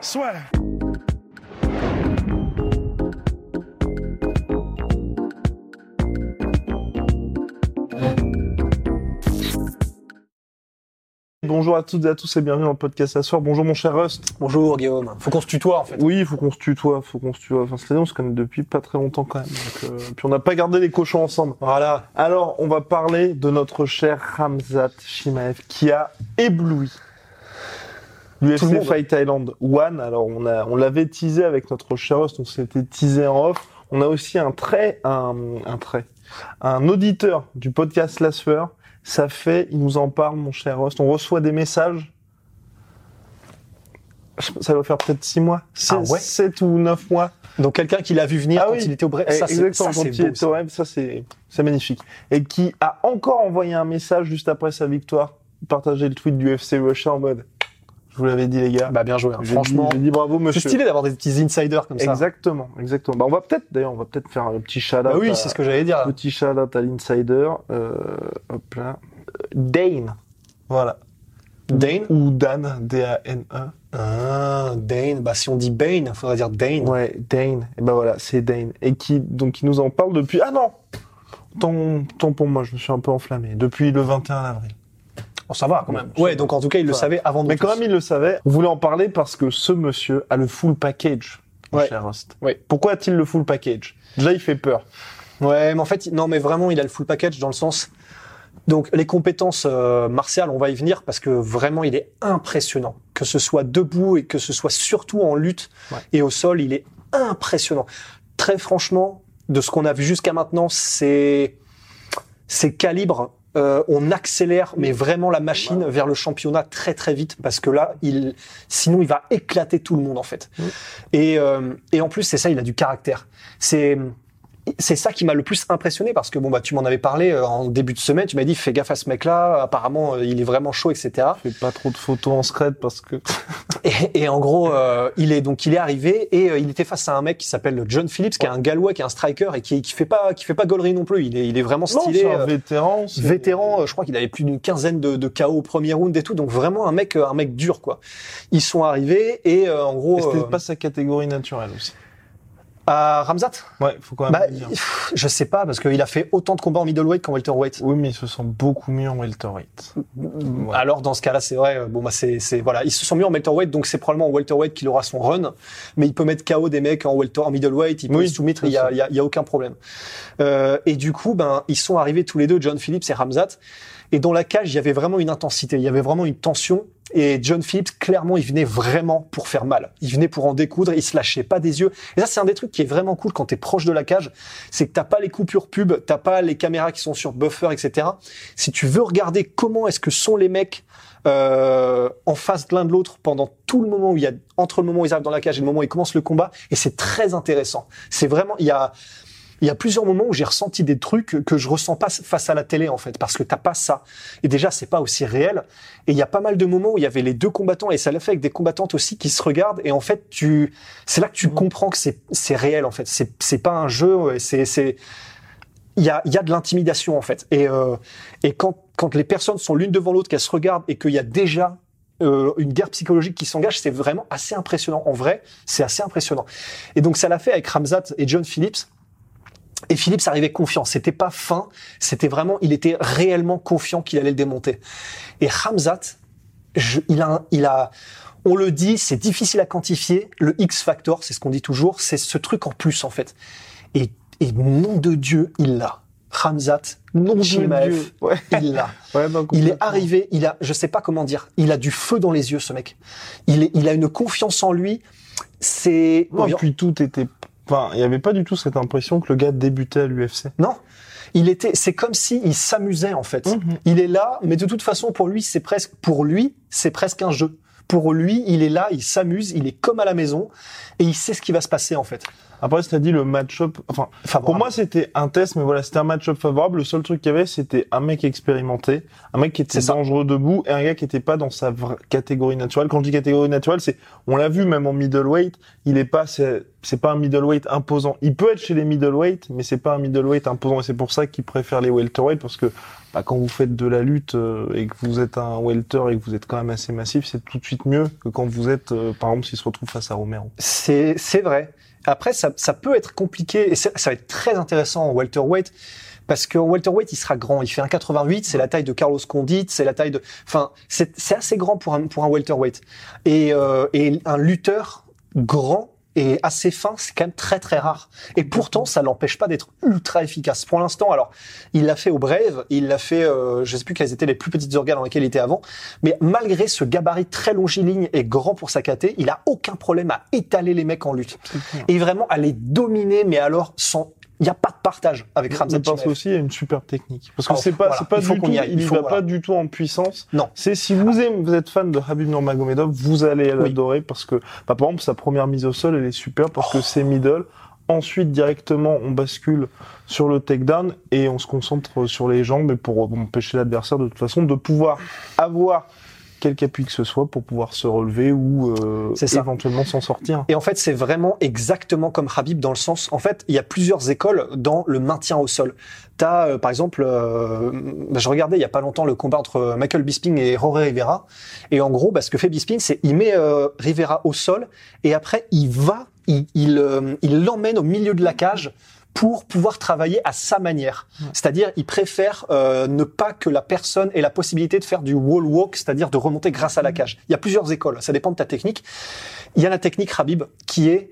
Soit. Bonjour à toutes et à tous et bienvenue dans le podcast à soir. Bonjour mon cher Rust. Bonjour Guillaume. Faut qu'on se tutoie en fait. Oui, il faut qu'on se tutoie, faut qu'on se tutoie. Enfin, c'est on se connaît depuis pas très longtemps quand même. Donc, euh, puis on n'a pas gardé les cochons ensemble. Voilà. Alors, on va parler de notre cher Ramzat Shimaev qui a ébloui l'UFC. Fight Thailand One. Alors, on a, on l'avait teasé avec notre cher Rust, on s'était teasé en off. On a aussi un trait, un, un trait, un auditeur du podcast Lasfer. Ça fait, il nous en parle, mon cher Rust. On reçoit des messages. Ça doit faire peut-être six mois, Ah ouais sept ou neuf mois. Donc quelqu'un qui l'a vu venir Ah quand oui. il était au Brésil. Eh, Ça c'est Exactement, ça, quand il beau, était ça. au ça c'est c'est magnifique. Et qui a encore envoyé un message juste après sa victoire, partagé le tweet du FC Russia en mode je vous l'avais dit les gars. Bah bien joué. hein. Franchement, dit, dit bravo c'est monsieur. stylé d'avoir des petits insiders comme ça. Exactement, exactement. Bah on va peut-être d'ailleurs, on va peut-être faire un petit shout out. Bah oui, c'est ce que j'allais dire. là. petit shout out à l'insider. Euh, hop là. Dane. Voilà. Dane. Ou Dan, D-A-N-E. Ah, Dane. Bah si on dit Bane, faudrait dire Dane. Ouais, Dane. Et ben voilà, c'est Dane. Et qui, donc, qui nous en parle depuis, ah non! Tant, tant pour moi, je me suis un peu enflammé. Depuis le 21 avril. Bon, ça va quand même. Ouais, donc en tout cas, il le Ça savait avant nous. Mais quand tous. même, il le savait. On voulait en parler parce que ce monsieur a le full package. mon Ouais. cher Rust. Ouais. Pourquoi a-t-il le full package? Déjà, il fait peur. Ouais, mais en fait, non, mais vraiment, il a le full package dans le sens. Donc, les compétences euh, martiales, on va y venir parce que vraiment, il est impressionnant. Que ce soit debout et que ce soit surtout en lutte Ouais. et au sol, il est impressionnant. Très franchement, de ce qu'on a vu jusqu'à maintenant, c'est c'est calibre. Euh, on accélère, mais vraiment la machine vers le championnat très très vite parce que là, il, sinon, il va éclater tout le monde en fait. Et, euh, et en plus, c'est ça, il a du caractère. C'est c'est ça qui m'a le plus impressionné parce que bon bah tu m'en avais parlé euh, en début de semaine, tu m'as dit fais gaffe à ce mec-là, apparemment euh, il est vraiment chaud etc. Fais pas trop de photos en scred parce que Et, et en gros euh, il est donc il est arrivé et euh, il était face à un mec qui s'appelle John Phillips qui est un gallois qui est un striker et qui qui fait pas qui fait pas gaulerie non plus, il est il est vraiment non, stylé. c'est un euh, vétéran. c'est- vétéran, euh, je crois qu'il avait plus d'une quinzaine de, de KO au premier round et tout, donc vraiment un mec, un mec dur quoi. Ils sont arrivés et euh, en gros Et C'était pas sa catégorie naturelle aussi. À Ramzat, Ouais, faut quand même bah, le dire. pff, je sais pas parce qu'il a fait autant de combats en middleweight qu'en welterweight. Oui, mais il se sent beaucoup mieux en welterweight. Ouais. Alors dans ce cas-là, c'est vrai. euh, Bon bah c'est c'est voilà, ils se sont mis en welterweight, donc c'est probablement en welterweight qu'il aura son run. Mais il peut mettre KO des mecs en welter, en middleweight, il peut Oui, les soumettre, il y a, y a y a aucun problème. Euh, et du coup, ben ils sont arrivés tous les deux, John Phillips et Ramzat. Et dans la cage, il y avait vraiment une intensité, il y avait vraiment une tension. Et John Phillips, clairement, il venait vraiment pour faire mal. Il venait pour en découdre, il se lâchait pas des yeux. Et ça, c'est un des trucs qui est vraiment cool quand t'es proche de la cage, c'est que t'as pas les coupures pub, t'as pas les caméras qui sont sur buffer, etc. Si tu veux regarder comment est-ce que sont les mecs euh, en face de l'un de l'autre pendant tout le moment où il y a entre le moment où ils arrivent dans la cage et le moment où ils commencent le combat, et c'est très intéressant. C'est vraiment, il y a il y a plusieurs moments où j'ai ressenti des trucs que je ressens pas face à la télé en fait parce que t'as pas ça et déjà c'est pas aussi réel et il y a pas mal de moments où il y avait les deux combattants et ça l'a fait avec des combattantes aussi qui se regardent et en fait tu c'est là que tu comprends que c'est c'est réel en fait c'est c'est pas un jeu c'est c'est il y a il y a de l'intimidation en fait et euh, et quand quand les personnes sont l'une devant l'autre qu'elles se regardent et qu'il y a déjà euh, une guerre psychologique qui s'engage, c'est vraiment assez impressionnant. En vrai, c'est assez impressionnant. Et donc ça l'a fait avec Ramzat et John Phillips. Et Phillips arrivait confiant. C'était pas fin. C'était vraiment, il était réellement confiant qu'il allait le démonter. Et Ramzat, je- il a, il a, on le dit, c'est difficile à quantifier. Le X factor, c'est ce qu'on dit toujours, c'est ce truc en plus en fait. Et, et nom de Dieu, il l'a. Ramzat, nom de Shimaev, Dieu. Ouais. il l'a. Ouais, non, Il est arrivé, il a, je sais pas comment dire, il a du feu dans les yeux, ce mec. Il, est, il a une confiance en lui. C'est Non, puis tout était. Enfin, il y avait pas du tout cette impression que le gars débutait à l'UFC. non. Il était, c'est comme si il s'amusait en fait. Mhm. Il est là, mais de toute façon pour lui c'est presque, pour lui c'est presque un jeu. Pour lui, il est là, il s'amuse, il est comme à la maison et il sait ce qui va se passer en fait. Après, c'est à dit le match-up. Enfin, Favorable. pour moi, c'était un test, mais voilà, c'était un match-up favorable. Le seul truc qu'il y avait, c'était un mec expérimenté, un mec qui était dangereux debout et un gars qui était pas dans sa catégorie naturelle. Quand je dis catégorie naturelle, c'est, on l'a vu même en middleweight, il est pas, c'est pas un middleweight imposant. Il peut être chez les middleweight, mais c'est pas un middleweight imposant et c'est pour ça qu'il préfère les welterweight parce que, bah, quand vous faites de la lutte euh, et que vous êtes un welter et que vous êtes quand même assez massif, c'est tout de suite mieux que quand vous êtes, euh, par exemple, s'il se retrouve face à Romero. C'est vrai. Après, ça, ça peut être compliqué et c'est- ça va être très intéressant en welterweight parce qu'en welterweight, il sera grand. Il fait 1,88, c'est la taille de Carlos Condit, c'est la taille de. Enfin, c'est assez grand pour un pour un welterweight. Et euh, et un lutteur grand et assez fin, c'est quand même très très rare. Et pourtant, ça l'empêche pas d'être ultra efficace. Pour l'instant, alors, il l'a fait au Brave, il l'a fait, euh, je sais plus quelles étaient les plus petites organes dans lesquelles il était avant, mais malgré ce gabarit très longiligne et grand pour sa KT, il a aucun problème à étaler les mecs en lutte. Et vraiment à les dominer, mais alors sans, il n'y a pas de partage avec Ramzan Je pense Chimaev. aussi à une super technique. Parce que Oh, c'est pas, voilà, c'est pas il du tout, il il y faut, va voilà. pas du tout en puissance. Non. C'est si vous aimez, vous êtes fan de Habib Nurmagomedov, vous allez Oui. l'adorer parce que, bah, par exemple, sa première mise au sol, elle est super parce que c'est middle. Ensuite, directement, on bascule sur le takedown et on se concentre sur les jambes et pour empêcher l'adversaire de toute façon de pouvoir avoir quelque appui que ce soit pour pouvoir se relever ou euh, éventuellement s'en sortir. Et en fait, c'est vraiment exactement comme Habib dans le sens, en fait, il y a plusieurs écoles dans le maintien au sol. T'as, euh, par exemple, euh, bah, je regardais il y a pas longtemps le combat entre Michael Bisping et Jorge Rivera, et en gros, bah, ce que fait Bisping, c'est il met euh, Rivera au sol et après il va, il il l'emmène au milieu de la cage pour pouvoir travailler à sa manière. C'est-à-dire, il préfère euh, ne pas que la personne ait la possibilité de faire du wall walk, c'est-à-dire de remonter grâce à la cage. Il y a plusieurs écoles, ça dépend de ta technique. Il y a la technique Habib qui est,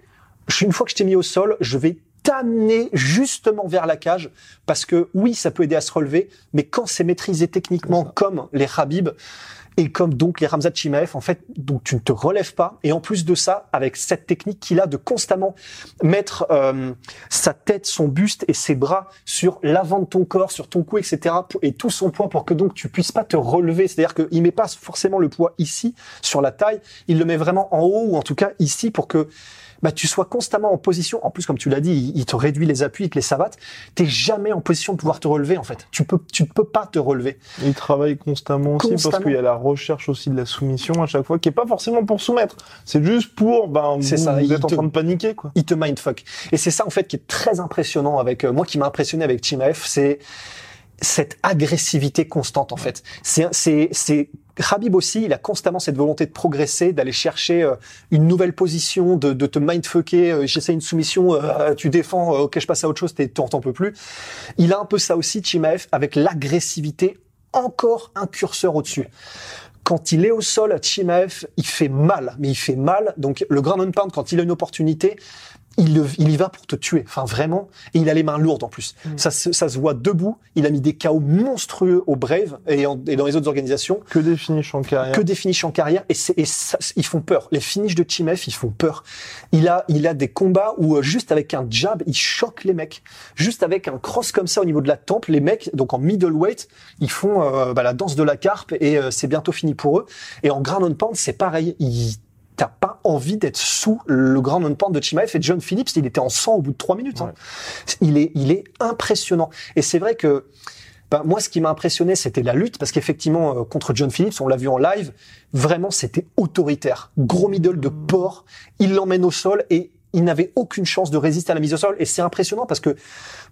une fois que je t'ai mis au sol, je vais t'amener justement vers la cage parce que oui, ça peut aider à se relever, mais quand c'est maîtrisé techniquement comme les Habib et comme donc les Ramzat Chimaev, en fait, donc tu ne te relèves pas. Et en plus de ça, avec cette technique qu'il a de constamment mettre euh, sa tête, son buste et ses bras sur l'avant de ton corps, sur ton cou, etc. et tout son poids pour que donc tu puisses pas te relever. C'est-à-dire qu'il met pas forcément le poids ici sur la taille, il le met vraiment en haut ou en tout cas ici pour que bah, tu sois constamment en position. En plus, comme tu l'as dit, il, te réduit les appuis avec les savates. T'es jamais en position de pouvoir te relever en fait. Tu peux, tu ne peux pas te relever. Il travaille constamment aussi parce qu'il y a la recherche aussi de la soumission à chaque fois, qui est pas forcément pour soumettre. C'est juste pour, ben, vous, ça, vous êtes en train de paniquer, quoi. il te mindfuck. Et c'est ça en fait qui est très impressionnant avec euh, moi qui m'a impressionné avec Chimaev, c'est cette agressivité constante en fait. C'est c'est c'est Khabib aussi, il a constamment cette volonté de progresser, d'aller chercher euh, une nouvelle position, de, de te mindfucker. euh, J'essaie une soumission, euh, tu défends, ok je passe à autre chose, t'es- t'en t'en peux plus. Il a un peu ça aussi Chimaev avec l'agressivité encore un curseur au-dessus. Quand il est au sol, Chimaev, il fait mal, mais il fait mal. Donc le ground and pound, quand il a une opportunité, il, le- il y va pour te tuer. Enfin vraiment, et il a les mains lourdes en plus. Ça, se- ça se voit debout. Il a mis des KO monstrueux au Brave et, en- et dans les autres organisations Que des finishes en carrière. que des finishes en carrière et, c'est- et ça, ils font peur. Les finishes de Chimaev, ils font peur. Il a, il a des combats où euh, juste avec un jab, il choque les mecs. Juste avec un cross comme ça au niveau de la tempe, les mecs, donc en middleweight, ils font euh, bah, la danse de la carpe et euh, c'est bientôt fini pour eux. Et en ground and pound, c'est pareil. Il T'as pas envie d'être sous le ground and pound de Chimaev et John Phillips, il était en sang au bout de trois minutes. hein. Il est, il est impressionnant. Et c'est vrai que ben, moi, ce qui m'a impressionné, c'était la lutte, parce qu'effectivement, euh, contre John Phillips, on l'a vu en live, vraiment, c'était autoritaire. Gros middle de porc, il l'emmène au sol et il n'avait aucune chance de résister à la mise au sol. Et c'est impressionnant parce que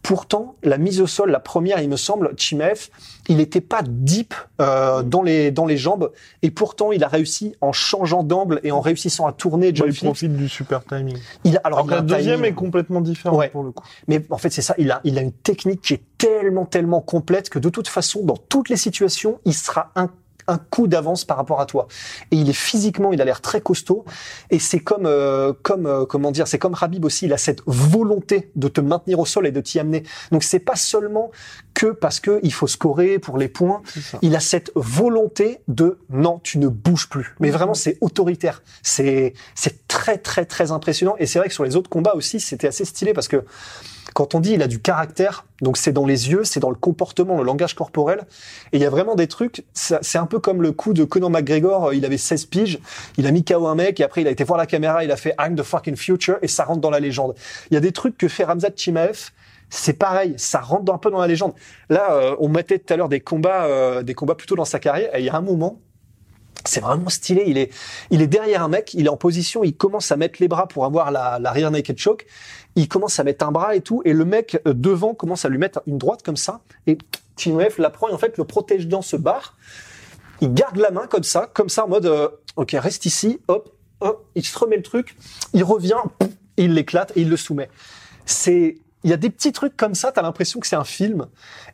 pourtant, la mise au sol, la première, il me semble, Chimaev, il n'était pas deep euh, dans les dans les jambes, et pourtant, il a réussi en changeant d'angle et en réussissant à tourner John il profite du super timing. Il a, alors, Alors il que a la deuxième timing- est complètement différente Ouais. pour le coup. mais en fait, c'est ça. Il a, il a une technique qui est tellement, tellement complète que de toute façon, dans toutes les situations, il sera un coup d'avance par rapport à toi. Et il est physiquement, il a l'air très costaud. Et c'est comme, euh, comme, euh, comment dire, c'est comme Habib aussi. Il a cette volonté de te maintenir au sol et de t'y amener. Donc c'est pas seulement que parce que il faut scorer pour les points. Il a cette volonté de non, tu ne bouges plus. Mais vraiment, c'est autoritaire. C'est c'est très très très impressionnant. Et c'est vrai que sur les autres combats aussi, c'était assez stylé parce que quand on dit il a du caractère, donc c'est dans les yeux, c'est dans le comportement, le langage corporel. Et il y a vraiment des trucs. C'est un peu comme le coup de Conor McGregor. euh, Il avait 16 piges, il a mis KO un mec et après il a été voir la caméra, il a fait I'm the fucking future et ça rentre dans la légende. Il y a des trucs que fait Ramzat Chimaev. C'est pareil, ça rentre un peu dans la légende. Là, euh, on mettait tout à l'heure des combats, euh, des combats plutôt dans sa carrière. Et il y a un moment, c'est vraiment stylé. Il est, il est derrière un mec, il est en position, il commence à mettre les bras pour avoir la, la rear naked choke. Il commence à mettre un bras et tout, et le mec euh, devant commence à lui mettre une droite comme ça. Et Chimaev la prend et en fait le protège dans ce bar. Il garde la main comme ça, comme ça en mode, euh, ok, reste ici, hop, hop, il se remet le truc, il revient, il l'éclate et il le soumet. C'est, il y a des petits trucs comme ça, t'as l'impression que c'est un film.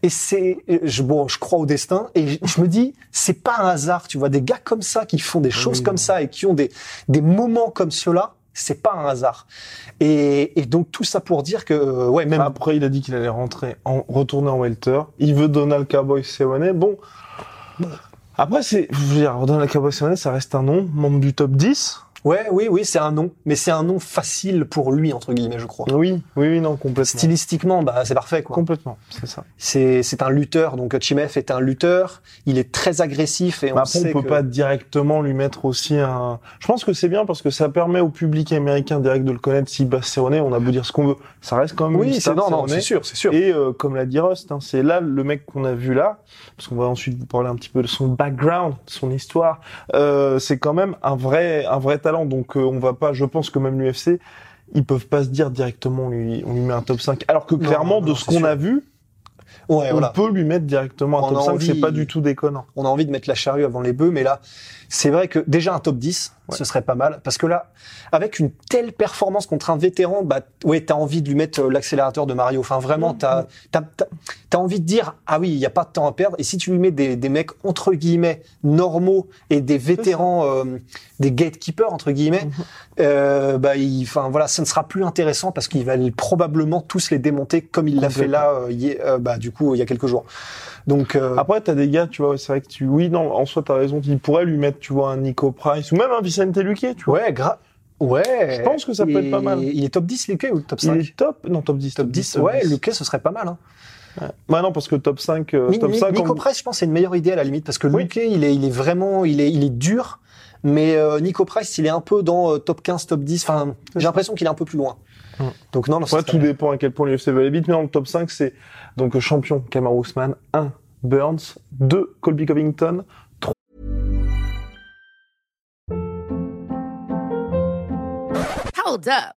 Et c'est, je, bon, je crois au destin. Et je, je me dis, c'est pas un hasard, tu vois, des gars comme ça qui font des choses oui. comme ça et qui ont des, des moments comme ceux-là, c'est pas un hasard. Et, et donc tout ça pour dire que, euh, ouais, même. Après, il a dit qu'il allait rentrer, en, retourner en welter. Il veut Donald Cowboy Cerrone. Bon. Après, c'est, je veux dire, Donald Cowboy Cerrone, ça reste un nom, membre du top 10. Ouais, oui, oui, c'est un nom, mais c'est un nom facile pour lui entre guillemets, je crois. Oui, oui, oui, non, complètement. Stylistiquement, bah c'est parfait quoi. Complètement, c'est ça. C'est c'est un lutteur, donc Chimef est un lutteur. Il est très agressif et on après, sait on peut que- pas directement lui mettre aussi un. Je pense que c'est bien parce que ça permet au public américain direct de le connaître. Si Bass Cerrone, on a beau dire ce qu'on veut, ça reste quand même Oui, c'est non, non, c'est sûr, c'est sûr. Et euh, comme l'a dit Rust, hein, c'est là le mec qu'on a vu là, parce qu'on va ensuite vous parler un petit peu de son background, de son histoire. Euh, c'est quand même un vrai, un vrai talent. Donc euh, on va pas, je pense que même l'UFC, ils peuvent pas se dire directement on lui, on lui met un top 5. Alors que Non, clairement, non, de ce qu'on a vu, Ouais, on voilà. peut lui mettre directement un On top a 5. envie- C'est pas du tout déconnant. On a envie de mettre la charrue avant les bœufs, mais là, c'est vrai que déjà un top 10, Ouais. ce serait pas mal. Parce que là, avec une telle performance contre un vétéran, bah, ouais, t'as envie de lui mettre euh, l'accélérateur de Mario. Enfin, vraiment, Mhm. t'as, t'as, t'as, t'as envie de dire, ah oui, il y a pas de temps à perdre. Et si tu lui mets des, des mecs, entre guillemets, normaux et des vétérans, euh, des gatekeepers, entre guillemets, Mhm. euh, bah, enfin, voilà, ça ne sera plus intéressant parce qu'il va probablement tous les démonter comme il l'a fait là, euh, euh, bah, du coup, il y a quelques jours. Donc, euh, Après, t'as des gars, tu vois, c'est vrai que tu, oui, non, en soi, t'as raison. Il pourrait lui mettre, tu vois, un Nico Price ou même un Vicente Luque, tu vois. Ouais, gra... Ouais. Je pense que ça peut être pas mal. Il est top 10, Luque, ou top 5 Il est top, non, top 10. Top 10, ouais, Luque, ce serait pas mal. Hein. Bah non, parce que top 5, euh, top Mi- 5, Nico on- Price, je pense, c'est une meilleure idée à la limite, parce que Oui. Luque, il est, il est vraiment, il est, il est dur, mais euh, Nico Price, il est un peu dans euh, top 15, top 10. Enfin, j'ai l'impression qu'il est un peu plus loin. Donc non, Ouais, tout dépend à quel point l'UFC veut aller vite, mais dans le top 5, c'est donc champion Kamar Ousmane, 1 Burns, 2 Colby Covington, Hold up.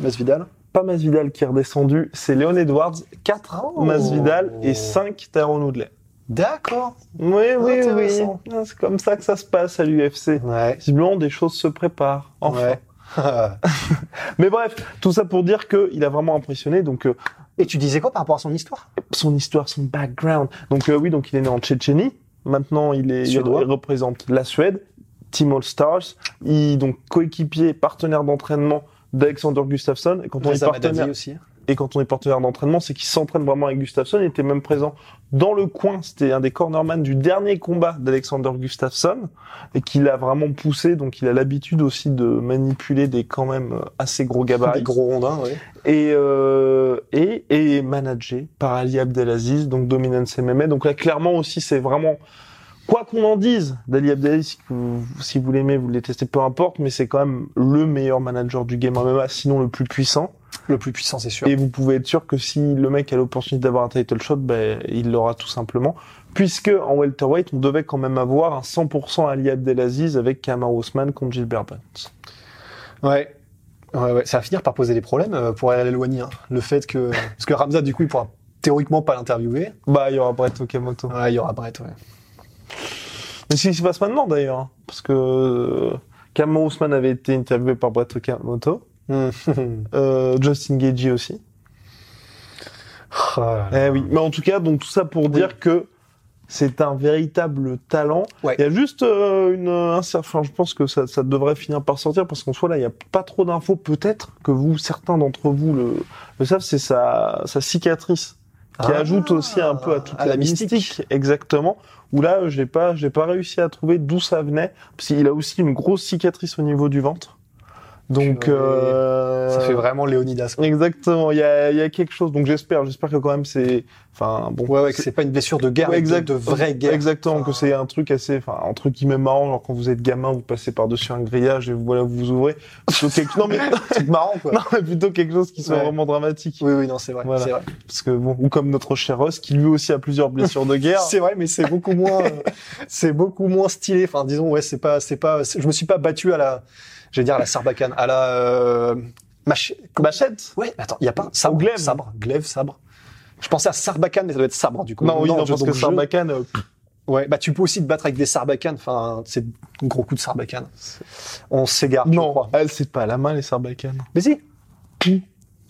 Masvidal. pas Masvidal qui est redescendu, c'est Leon Edwards, 4 Oh. Masvidal et 5 Tyrone Woodley. D'accord. Oui, oui, oui. Ah, C'est comme ça que ça se passe à l'UFC. Ouais. Visiblement, des choses se préparent. Enfin. Ouais. Mais bref, tout ça pour dire qu'il a vraiment impressionné. Donc, euh, Et tu disais quoi par rapport à son histoire? son histoire, son background. Donc euh, oui, donc il est né en Tchétchénie. Maintenant, il est il représente la Suède, Team All Stars. Il donc coéquipier, partenaire d'entraînement d'Alexander Gustafsson. Et quand on est partenaire, aussi. et quand on est partenaire d'entraînement, c'est qu'il s'entraîne vraiment avec Gustafsson. Il était même présent dans le coin. C'était un des cornerman du dernier combat d'Alexander Gustafsson et qu'il a vraiment poussé. Donc il a l'habitude aussi de manipuler des quand même assez gros gabarits Des gros rondins, ouais. et, euh, et, et managé par Ali Abdelaziz, donc Dominance MMA. Donc là, clairement aussi, c'est vraiment, quoi qu'on en dise d'Ali Abdelaziz, si vous, si vous l'aimez, vous le détestez, peu importe, mais c'est quand même le meilleur manager du game MMA, sinon le plus puissant. Le plus puissant, c'est sûr. Et vous pouvez être sûr que si le mec a l'opportunité d'avoir un title shot, ben, il l'aura tout simplement. Puisque en welterweight, on devait quand même avoir un 100% Ali Abdelaziz avec Kamar contre Gilbert Burns. Ouais. Ouais, ouais. Ça va finir par poser des problèmes euh, pour aller l'éloigner. Hein. Le fait que, parce que Ramza, du coup, il pourra théoriquement pas l'interviewer. Bah, il y aura Brett Okamoto. Ouais, il y aura Brett, ouais. Mais c'est ce qui se passe maintenant d'ailleurs, hein, parce que euh, Cameron Ousmane avait été interviewé par Brett Okamoto, euh, Justin Gagey aussi. Oh là là. Eh oui, mais en tout cas, donc tout ça pour dire que c'est un véritable talent. Ouais. Il y a juste euh, une inser- enfin, je pense que ça, ça devrait finir par sortir parce qu'en soi là, il y a pas trop d'infos. Peut-être que vous, certains d'entre vous le, le savent, c'est sa, sa cicatrice qui Ah, ajoute aussi un peu à toute à la, la mystique. mystique. exactement. Où là, j'ai pas, j'ai pas réussi à trouver d'où ça venait, parce qu'il a aussi une grosse cicatrice au niveau du ventre. Donc, euh, Ça fait vraiment Léonidas. quoi. Exactement, il y a, y a quelque chose. Donc j'espère, j'espère que quand même c'est, enfin bon. Ouais, ouais, que c'est pas une blessure de guerre, Ouais, exact- de, vraie guerre. Exactement, Enfin, que c'est un truc assez, enfin, un truc qui m'est marrant, genre quand vous êtes gamin, vous passez par-dessus un grillage et voilà, vous vous ouvrez. Plutôt quelque... non, mais, C'est marrant, quoi. non, mais plutôt quelque chose qui soit Ouais. vraiment dramatique. Oui, oui, non, c'est vrai. Voilà. C'est vrai. Parce que bon, ou comme notre cher Ross, qui lui aussi a plusieurs blessures de guerre. C'est vrai, mais c'est beaucoup moins, euh, c'est beaucoup moins stylé. Enfin, disons, ouais, c'est pas, c'est pas, je me suis pas battu à la, je vais dire à la Sarbacane, à la, euh, mach... Machette. Ouais, attends, il y a pas sabre, glaive. sabre, glaive, sabre. Je pensais à Sarbacane, mais ça doit être sabre du coup. Non, oui, non, parce que Sarbacane, euh, Ouais, bah tu peux aussi te battre avec des sarbacanes. Enfin, c'est un gros coup de sarbacane. On s'égare, non, crois. elle c'est pas à la main les Sarbacanes. Mais si.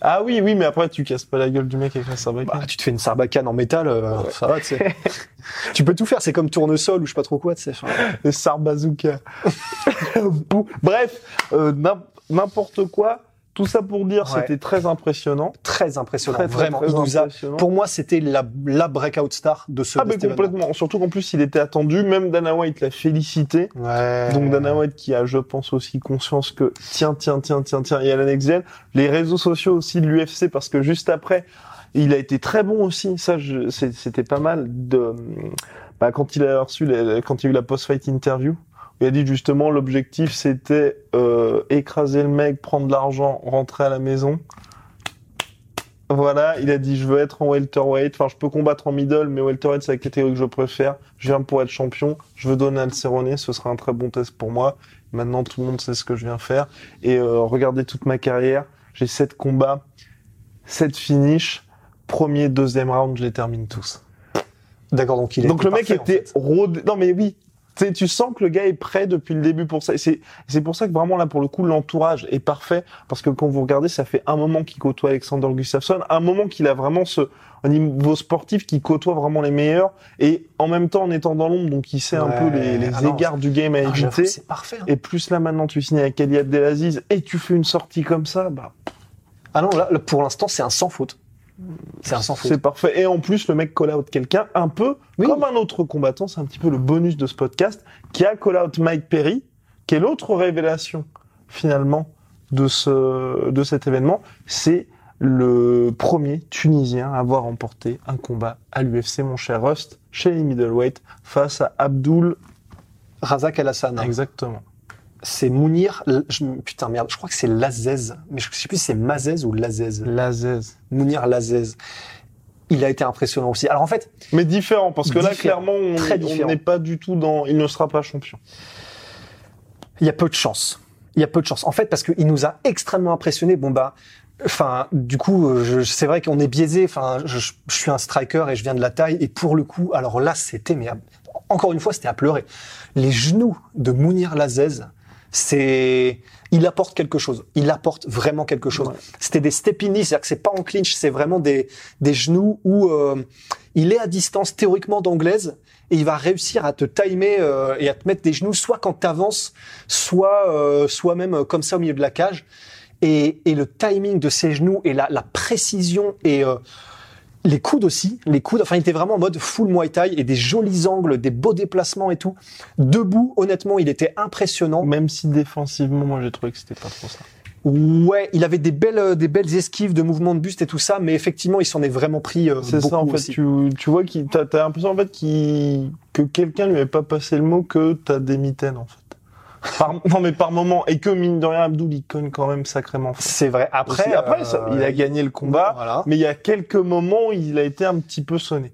Ah oui, oui, mais après tu casses pas la gueule du mec avec la Sarbacane. Bah, tu te fais une sarbacane en métal, euh, ça va, tu sais. tu peux tout faire, c'est comme tournesol ou je sais pas trop quoi, tu sais. Enfin, Le Sarbazooka. Bref, euh, n'im- n'importe quoi. Tout ça pour dire, Ouais. c'était très impressionnant. très impressionnant, Très, très, vraiment. très Il nous a- impressionnant. pour moi, c'était la, la breakout star de ce Ah, mais complètement. Surtout qu'en plus, il était attendu. Même Dana White l'a félicité. Ouais. Donc Dana White qui a, je pense, aussi conscience que tiens, tiens, tiens, tiens, tiens, il y a la next gen. Les réseaux sociaux aussi de l'UFC parce que juste après, il a été très bon aussi. Ça, c'était pas mal de, bah, quand il a reçu, les- quand il y a eu la post-fight interview. Il a dit justement l'objectif c'était euh, écraser le mec, prendre de l'argent, rentrer à la maison. Voilà, il a dit je veux être en welterweight, enfin je peux combattre en middle, mais welterweight c'est la catégorie que je préfère. Je viens pour être champion, je veux donner à le Cerrone, ce sera un très bon test pour moi. Maintenant tout le monde sait ce que je viens faire. Et euh, regardez toute ma carrière, j'ai sept combats, sept finishes, premier, deuxième round, je les termine tous. D'accord, donc il Donc était le mec parfait, en était fait. rodé. Non mais oui, tu sens que le gars est prêt depuis le début pour ça. C'est c'est pour ça que vraiment là pour le coup l'entourage est parfait parce que quand vous regardez, ça fait un moment qu'il côtoie Alexander Gustafsson, un moment qu'il a vraiment ce au niveau sportif qui côtoie vraiment les meilleurs et en même temps en étant dans l'ombre, donc il sait un peu les, les Ah non, égards du game à Ah, éviter. C'est parfait. hein. Et plus là maintenant tu signes avec Ali Abdelaziz et tu fais une sortie comme ça, bah Ah non, là, là, pour l'instant, c'est un sans faute. C'est un sans faute. c'est parfait. Et en plus le mec call out quelqu'un un peu Oui. comme un autre combattant, c'est un petit peu le bonus de ce podcast, qui a call out Mike Perry, qui est l'autre révélation finalement de ce de cet événement. C'est le premier Tunisien à avoir remporté un combat à l'UFC, mon cher Rust, chez les middleweight, face à Abdul. Razak El Hassan. Exactement. C'est Mounir. Je- putain, merde, je crois que c'est Lazez. Mais je sais plus si c'est Mazez ou Lazez. Lazez. Mounir Lazez. Il a été impressionnant aussi. Alors en fait, Mais différent, parce que là, clairement, on n'est pas du tout dans... Il ne sera pas champion. il y a peu de chance. Il y a peu de chance. En fait, parce qu'il nous a extrêmement impressionné. Bon bah, enfin, du coup, euh, c'est vrai qu'on est biaisé. Enfin, je, je suis un striker et je viens de la taille. Et pour le coup, alors là, c'était mais encore une fois, c'était à pleurer. Les genoux de Mounir Lazez, c'est, il apporte quelque chose. Il apporte vraiment quelque chose. Ouais. C'était des stepini, c'est-à-dire que c'est pas en clinch, c'est vraiment des des genoux où euh, il est à distance théoriquement d'anglaise et il va réussir à te timer euh, et à te mettre des genoux soit quand t'avances, soit euh, soit même euh, comme ça au milieu de la cage. Et, et le timing de ses genoux et la, la précision et euh, les coudes aussi, les coudes. Enfin, il était vraiment en mode full Muay Thai et des jolis angles, des beaux déplacements et tout. Debout, honnêtement, il était impressionnant. Même si défensivement, moi, j'ai trouvé que c'était pas trop ça. Ouais, il avait des belles, euh, des belles esquives de mouvements de buste et tout ça, mais effectivement, il s'en est vraiment pris euh, C'est ça en fait. aussi. Tu, tu vois t'as t'as l'impression en fait qu'il que quelqu'un lui avait pas passé le mot que t'as des mitaines en fait. Par, non mais par moment et que mine de rien Abdul il cogne quand même sacrément. C'est vrai. Après, Aussi, après euh, ça, il a gagné le combat, Voilà. mais il y a quelques moments où il a été un petit peu sonné.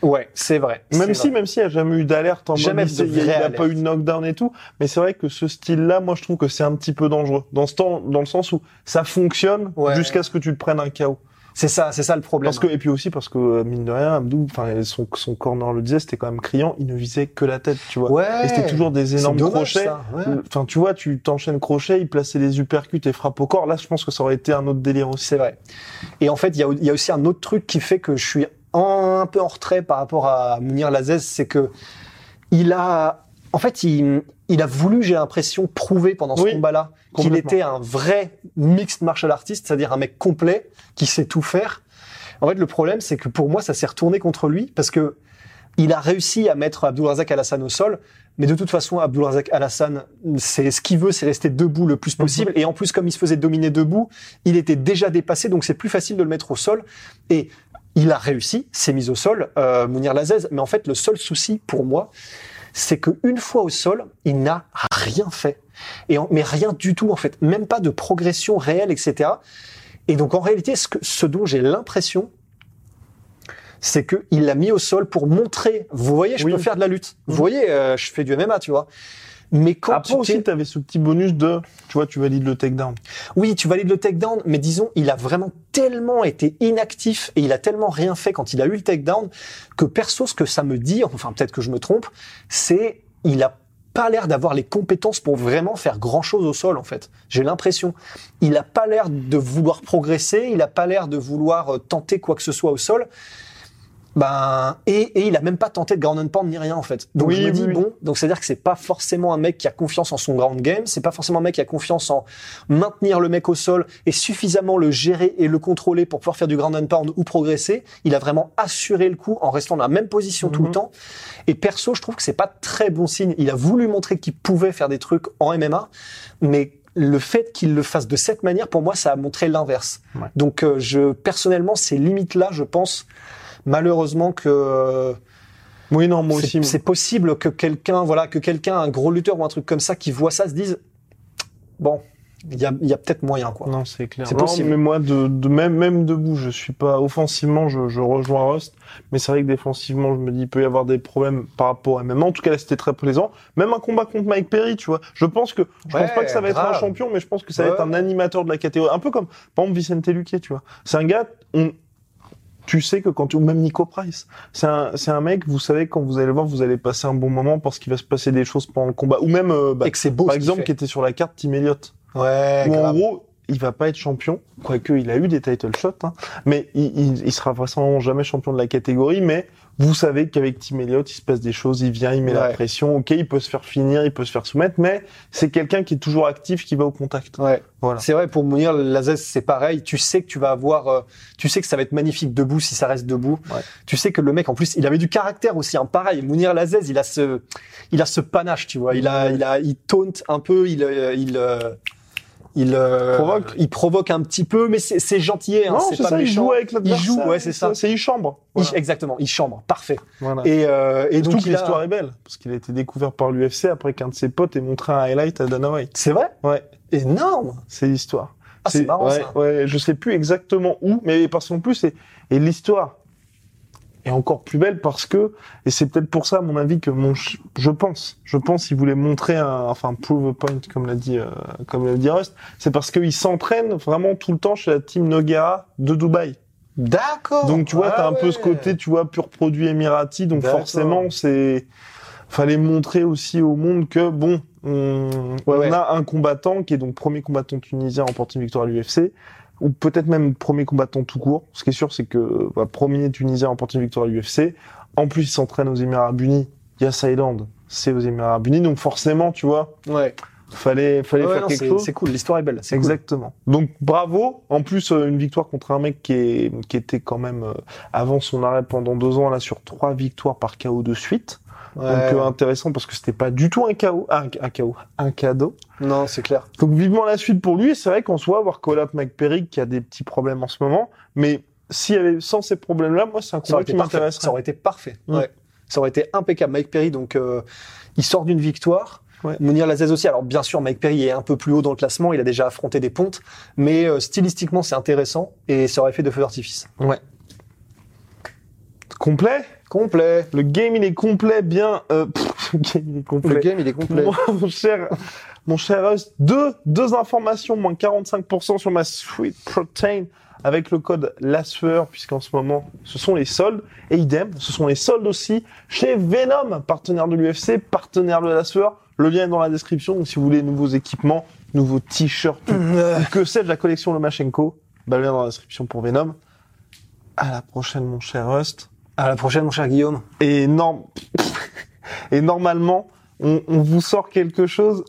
Ouais, c'est vrai. Même si vrai. même s'il n'y a jamais eu d'alerte en Jamais mode de il, vraie a pas eu de knockdown et tout, mais c'est vrai que ce style-là, moi je trouve que c'est un petit peu dangereux dans ce temps, dans le sens où ça fonctionne Ouais. jusqu'à ce que tu te prennes un KO. C'est ça, c'est ça le problème. Parce que et puis aussi parce que euh, mine de rien, Abdou, enfin son son corner le disait, c'était quand même criant. Il ne visait que la tête, tu vois. ouais. Et c'était toujours des énormes dommage, crochets. ouais. Enfin, tu vois, tu t'enchaînes crochet, il plaçait des uppercuts et frappe au corps. Là, je pense que ça aurait été un autre délire aussi. C'est vrai. Et en fait, il y a, il y a aussi un autre truc qui fait que je suis un peu en retrait par rapport à Mounir Lazez, c'est que il a, en fait, il, il a voulu, j'ai l'impression, prouver pendant ce Oui, combat-là qu'il était un vrai mixed martial artist, c'est-à-dire un mec complet qui sait tout faire. En fait, le problème, c'est que pour moi, ça s'est retourné contre lui parce que il a réussi à mettre Abdulrazak Alassane au sol, mais de toute façon, Abdulrazak Alassane, c'est ce qu'il veut, c'est rester debout le plus possible. Et en plus, comme il se faisait dominer debout, il était déjà dépassé, donc c'est plus facile de le mettre au sol. Et il a réussi, s'est mis au sol, euh, Mounir Lazez. Mais en fait, le seul souci pour moi, c'est que une fois au sol, il n'a rien fait. Et en- mais rien du tout en fait, même pas de progression réelle, etc. Et donc en réalité, ce, que, ce dont j'ai l'impression, c'est que il l'a mis au sol pour montrer. Vous voyez, je Oui. peux faire de la lutte. Vous voyez, euh, je fais du MMA, tu vois. Mais quand Après tu aussi, tu avais ce petit bonus de, tu vois, tu valides le takedown. oui, tu valides le takedown, mais disons, il a vraiment tellement été inactif et il a tellement rien fait quand il a eu le takedown que perso, ce que ça me dit, enfin peut-être que je me trompe, c'est il a pas l'air d'avoir les compétences pour vraiment faire grand chose au sol en fait. J'ai l'impression. Il a pas l'air de vouloir progresser, il a pas l'air de vouloir euh, tenter quoi que ce soit au sol. Ben et, et il a même pas tenté de ground and pound ni rien en fait. Donc Oui, je me dis oui. bon, donc c'est à dire que c'est pas forcément un mec qui a confiance en son ground game, c'est pas forcément un mec qui a confiance en maintenir le mec au sol et suffisamment le gérer et le contrôler pour pouvoir faire du ground and pound ou progresser. Il a vraiment assuré le coup en restant dans la même position tout le Mhm. temps. Et perso, je trouve que c'est pas très bon signe. Il a voulu montrer qu'il pouvait faire des trucs en MMA, mais le fait qu'il le fasse de cette manière, pour moi, ça a montré l'inverse. Ouais. Donc, euh, je personnellement, ces limites-là, je pense malheureusement que Oui, non, moi aussi. c'est possible que quelqu'un, voilà, que quelqu'un, un gros lutteur ou un truc comme ça, qui voit ça, se dise bon, il y a, il y a peut-être moyen, quoi. Non, c'est clair. C'est possible. Mais moi, de, de même, même debout, je suis pas offensivement, je, je rejoins Rust, mais c'est vrai que défensivement, je me dis, il peut y avoir des problèmes par rapport à MMA. En tout cas, là, c'était très plaisant. Même un combat contre Mike Perry, tu vois. Je pense que, je Ouais, pense pas que ça va être un champion, mais je pense que ça va Ouais. être un animateur de la catégorie. Un peu comme, par exemple, Vicente Luque, tu vois. C'est un gars, on, tu sais que quand tu, ou même Nico Price, c'est un, c'est un mec, vous savez, quand vous allez le voir, vous allez passer un bon moment parce qu'il va se passer des choses pendant le combat. Ou même, euh, bah, et que c'est beau. par ce exemple, qui était sur la carte, Tim Elliott. ouais, Où en gros, il va pas être champion, quoique il a eu des title shots, hein, mais il, il, il sera vraisemblablement jamais champion de la catégorie, mais vous savez qu'avec Tim Elliott, il se passe des choses, il vient, il met la pression, ok, il peut se faire finir, il peut se faire soumettre, mais c'est quelqu'un qui est toujours actif, qui va au contact. Ouais. Voilà. C'est vrai, pour Mounir Lazès, c'est pareil. Tu sais que tu vas avoir, euh, tu sais que ça va être magnifique debout si ça reste debout. Ouais. Tu sais que le mec, en plus, il avait du caractère aussi, hein, pareil. Mounir Lazès, il a ce, il a ce panache, tu vois. Il a, il a, il taunt un peu, il, euh, il, euh, il euh, Provoque. il provoque un petit peu, mais c'est c'est gentil, hein, non, c'est c'est pas ça, il méchant. joue avec l'adversaire. joue, ouais, c'est ça. C'est il chambre. Il- exactement, il chambre, parfait. Voilà. Et, euh, et donc il a- l'histoire est belle, parce qu'il a été découvert par l'UFC après qu'un de ses potes ait montré un highlight à Dana White. c'est vrai, Ouais, énorme. c'est l'histoire. Ah, c'est marrant ouais, ça. Ouais, je sais plus exactement où, mais parce qu'en plus, et, et l'histoire est encore plus belle parce que, et c'est peut-être pour ça, à mon avis, que mon, je pense, je pense, il voulait montrer un, enfin, prove a point, comme l'a dit, euh, comme l'a dit Rust, c'est parce qu'il s'entraîne vraiment tout le temps chez la team Noguera de Dubaï. D'accord. Donc, tu vois, Ah t'as un peu ce côté, tu vois, pur produit émirati, donc forcément, c'est, fallait montrer aussi au monde que, bon, on, Ouais, on ouais. a un combattant qui est donc premier combattant tunisien à remporter une victoire à l'UFC, ou peut-être même premier combattant tout court. Ce qui est sûr, c'est que bah, premier tunisien à remporter une victoire à l'UFC. En plus, il s'entraîne aux Émirats Arabes Unis. Yas Island, c'est aux Émirats Arabes Unis. Donc forcément, tu vois, Ouais. fallait, fallait Ouais, faire non, quelque c'est chose. c'est cool, l'histoire est belle. cool. Exactement. Donc bravo. En plus, euh, une victoire contre un mec qui, est, qui était quand même euh, avant son arrêt pendant deux ans là sur trois victoires par KO de suite. Ouais. Donc euh, intéressant parce que c'était pas du tout un KO, un, un KO, un cadeau. Non, c'est clair. Donc vivement la suite pour lui. C'est vrai qu'en soi, voir call up McPerry qui a des petits problèmes en ce moment, mais s'il y avait sans ces problèmes-là, moi c'est un combat qui m'intéresserait. Ça aurait été parfait. Ouais. Ça aurait été impeccable. Mike Perry, donc, euh, il sort d'une victoire. Ouais. Mounir Lazez aussi. Alors, bien sûr, Mike Perry est un peu plus haut dans le classement. Il a déjà affronté des pontes. Mais euh, stylistiquement, c'est intéressant. Et ça aurait fait de feu d'artifice. Complet. Complet. Le game il est complet, bien. Euh, pff, le game il est complet. Le game, il est complet. Moi, mon cher, mon cher Rust, deux, deux informations, moins 45% sur ma Sweet Protein avec le code LASFEUR, puisqu'en ce moment, ce sont les soldes. Et idem, ce sont les soldes aussi chez Venom, partenaire de l'UFC, partenaire de LASFEUR. Le lien est dans la description. Donc, si vous voulez nouveaux équipements, nouveaux t-shirts, ou que sais-je, la collection Lomachenko, bah, le lien dans la description pour Venom. À la prochaine, mon cher Rust. À la prochaine, mon cher Guillaume. Et non, et normalement, on, on vous sort quelque chose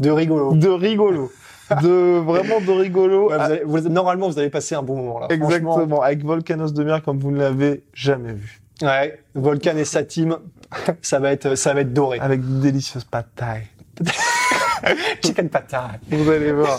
De rigolo. de rigolo, de vraiment de rigolo. Ouais, vous avez- vous- normalement, vous avez passé un bon moment là. Exactement, avec Volcanos de mer comme vous ne l'avez jamais vu. Ouais, Volcan et sa team, ça va être, ça va être doré. Avec de délicieuses pâtes thaï. Chicken patate. Vous allez voir.